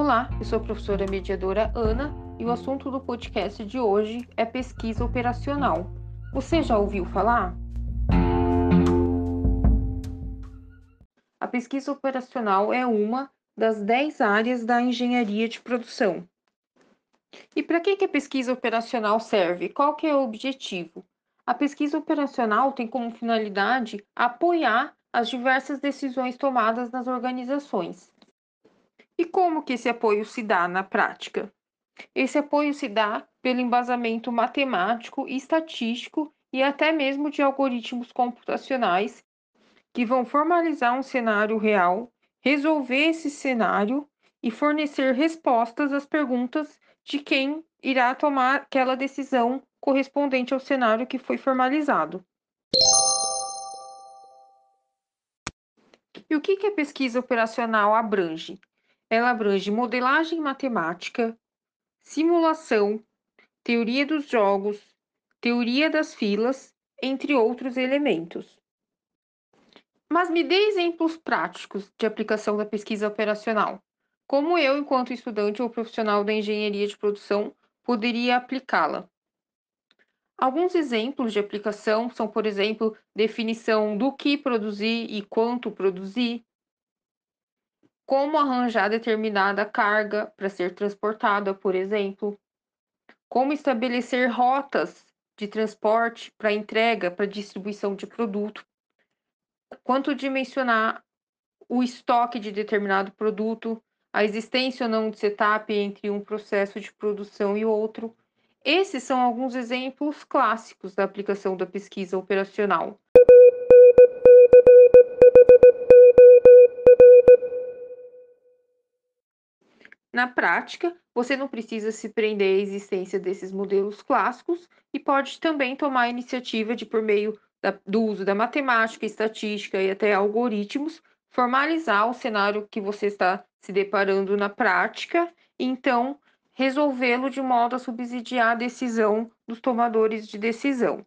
Olá, eu sou a professora mediadora Ana e o assunto do podcast de hoje é pesquisa operacional. Você já ouviu falar? A pesquisa operacional é uma das 10 áreas da engenharia de produção. E para que, que a pesquisa operacional serve? Qual que é o objetivo? A pesquisa operacional tem como finalidade apoiar as diversas decisões tomadas nas organizações. E como que esse apoio se dá na prática? Esse apoio se dá pelo embasamento matemático e estatístico e até mesmo de algoritmos computacionais que vão formalizar um cenário real, resolver esse cenário e fornecer respostas às perguntas de quem irá tomar aquela decisão correspondente ao cenário que foi formalizado. E o que, que a pesquisa operacional abrange? Ela abrange modelagem matemática, simulação, teoria dos jogos, teoria das filas, entre outros elementos. Mas me dê exemplos práticos de aplicação da pesquisa operacional. Como eu, enquanto estudante ou profissional da engenharia de produção, poderia aplicá-la? Alguns exemplos de aplicação são, por exemplo, definição do que produzir e quanto produzir, como arranjar determinada carga para ser transportada, por exemplo, como estabelecer rotas de transporte para entrega, para distribuição de produto, quanto dimensionar o estoque de determinado produto, a existência ou não de setup entre um processo de produção e outro. Esses são alguns exemplos clássicos da aplicação da pesquisa operacional. Na prática, você não precisa se prender à existência desses modelos clássicos e pode também tomar a iniciativa de, por meio da, do uso da matemática, estatística e até algoritmos, formalizar o cenário que você está se deparando na prática e então resolvê-lo de modo a subsidiar a decisão dos tomadores de decisão.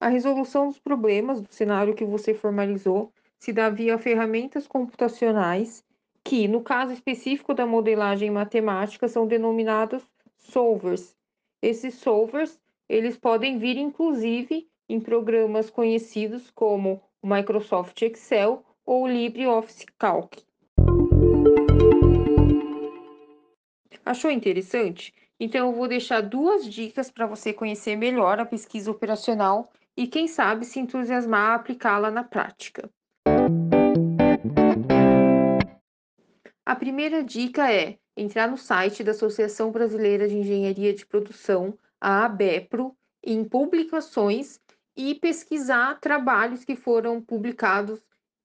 A resolução dos problemas do cenário que você formalizou se dá via ferramentas computacionais que, no caso específico da modelagem matemática, são denominados solvers. Esses solvers, eles podem vir inclusive em programas conhecidos como o Microsoft Excel ou LibreOffice Calc. Achou interessante? Então eu vou deixar duas dicas para você conhecer melhor a pesquisa operacional e quem sabe se entusiasmar a aplicá-la na prática. A primeira dica é entrar no site da Associação Brasileira de Engenharia de Produção, a ABEPRO, em publicações e pesquisar trabalhos que foram publicados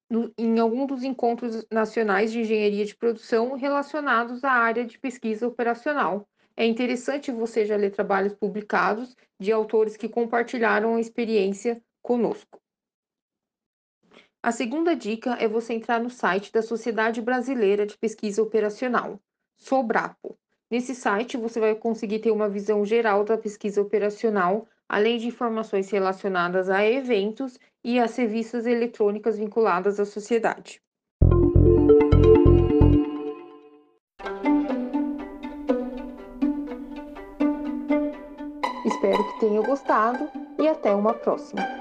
no, em algum dos encontros nacionais de engenharia de produção relacionados à área de pesquisa operacional. É interessante você já ler trabalhos publicados de autores que compartilharam a experiência conosco. A segunda dica é você entrar no site da Sociedade Brasileira de Pesquisa Operacional, Sobrapo. Nesse site você vai conseguir ter uma visão geral da pesquisa operacional, além de informações relacionadas a eventos e às revistas eletrônicas vinculadas à sociedade. Espero que tenha gostado e até uma próxima.